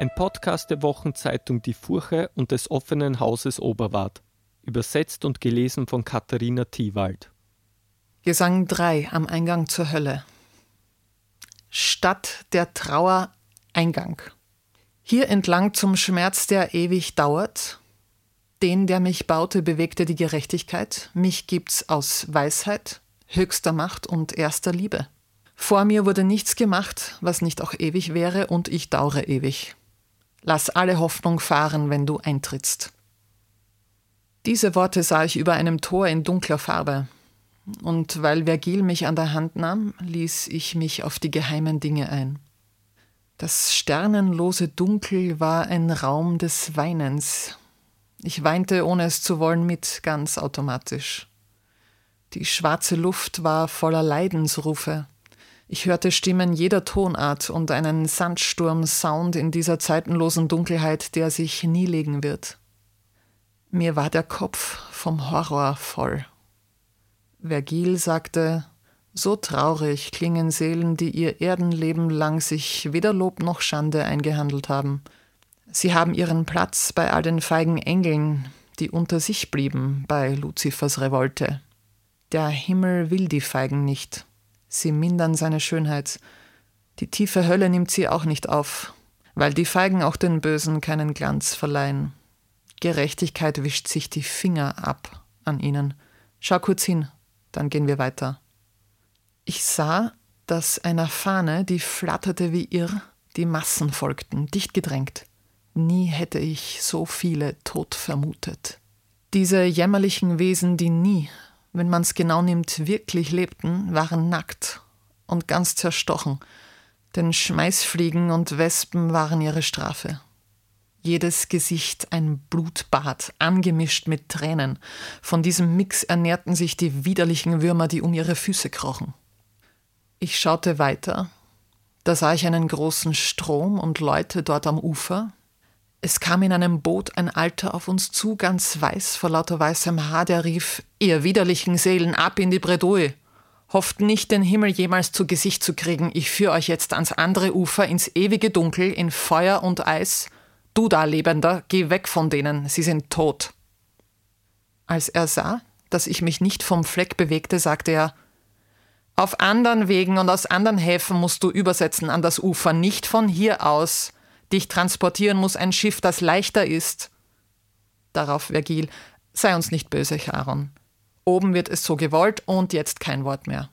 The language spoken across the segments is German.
Ein Podcast der Wochenzeitung Die Furche und des offenen Hauses Oberwart. Übersetzt und gelesen von Katharina Thiewald. Gesang 3 am Eingang zur Hölle. Stadt der Trauer Eingang. Hier entlang zum Schmerz, der ewig dauert. Den, der mich baute, bewegte die Gerechtigkeit. Mich gibt's aus Weisheit, höchster Macht und erster Liebe. Vor mir wurde nichts gemacht, was nicht auch ewig wäre, und ich daure ewig. Lass alle Hoffnung fahren, wenn du eintrittst. Diese Worte sah ich über einem Tor in dunkler Farbe. Und weil Vergil mich an der Hand nahm, ließ ich mich auf die geheimen Dinge ein. Das sternenlose Dunkel war ein Raum des Weinens. Ich weinte, ohne es zu wollen, mit, ganz automatisch. Die schwarze Luft war voller Leidensrufe. Ich hörte Stimmen jeder Tonart und einen Sandsturm-Sound in dieser zeitenlosen Dunkelheit, der sich nie legen wird. Mir war der Kopf vom Horror voll. Vergil sagte, so traurig klingen Seelen, die ihr Erdenleben lang sich weder Lob noch Schande eingehandelt haben. Sie haben ihren Platz bei all den feigen Engeln, die unter sich blieben bei Luzifers Revolte. Der Himmel will die Feigen nicht. Sie mindern seine Schönheit. Die tiefe Hölle nimmt sie auch nicht auf, weil die Feigen auch den Bösen keinen Glanz verleihen. Gerechtigkeit wischt sich die Finger ab an ihnen. Schau kurz hin, dann gehen wir weiter. Ich sah, dass einer Fahne, die flatterte wie irr, die Massen folgten, dicht gedrängt. Nie hätte ich so viele tot vermutet. Diese jämmerlichen Wesen, die nie wenn man es genau nimmt, wirklich lebten, waren nackt und ganz zerstochen, denn Schmeißfliegen und Wespen waren ihre Strafe. Jedes Gesicht ein Blutbad, angemischt mit Tränen. Von diesem Mix ernährten sich die widerlichen Würmer, die um ihre Füße krochen. Ich schaute weiter. Da sah ich einen großen Strom und Leute dort am Ufer, es kam in einem Boot ein Alter auf uns zu, ganz weiß vor lauter weißem Haar, der rief, ihr widerlichen Seelen, ab in die Bredouille. Hofft nicht, den Himmel jemals zu Gesicht zu kriegen. Ich führe euch jetzt ans andere Ufer, ins ewige Dunkel, in Feuer und Eis. Du da, Lebender, geh weg von denen, sie sind tot. Als er sah, dass ich mich nicht vom Fleck bewegte, sagte er, auf anderen Wegen und aus anderen Häfen musst du übersetzen an das Ufer, nicht von hier aus. Dich transportieren muss ein Schiff, das leichter ist. Darauf Vergil, sei uns nicht böse, Charon. Oben wird es so gewollt und jetzt kein Wort mehr.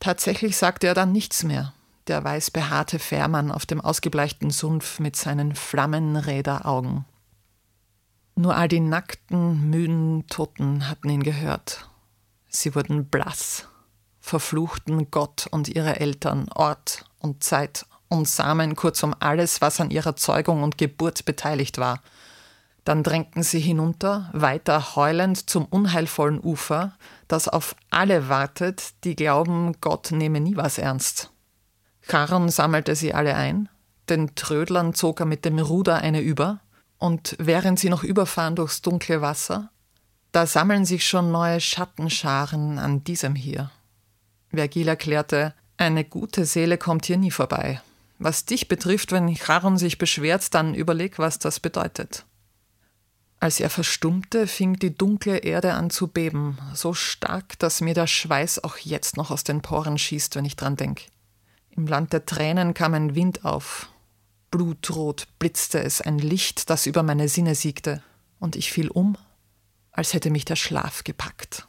Tatsächlich sagte er dann nichts mehr, der weiß behaarte Fährmann auf dem ausgebleichten Sumpf mit seinen Flammenräderaugen. Nur all die nackten, müden Toten hatten ihn gehört. Sie wurden blass, verfluchten Gott und ihre Eltern, Ort und Zeit und Samen, kurzum alles, was an ihrer Zeugung und Geburt beteiligt war. Dann drängten sie hinunter, weiter heulend zum unheilvollen Ufer, das auf alle wartet, die glauben, Gott nehme nie was ernst. Charon sammelte sie alle ein, den Trödlern zog er mit dem Ruder eine über, und während sie noch überfahren durchs dunkle Wasser, da sammeln sich schon neue Schattenscharen an diesem hier. Vergil erklärte, eine gute Seele kommt hier nie vorbei. Was dich betrifft, wenn Charon sich beschwert, dann überleg, was das bedeutet. Als er verstummte, fing die dunkle Erde an zu beben, so stark, dass mir der Schweiß auch jetzt noch aus den Poren schießt, wenn ich dran denk. Im Land der Tränen kam ein Wind auf. Blutrot blitzte es, ein Licht, das über meine Sinne siegte, und ich fiel um, als hätte mich der Schlaf gepackt.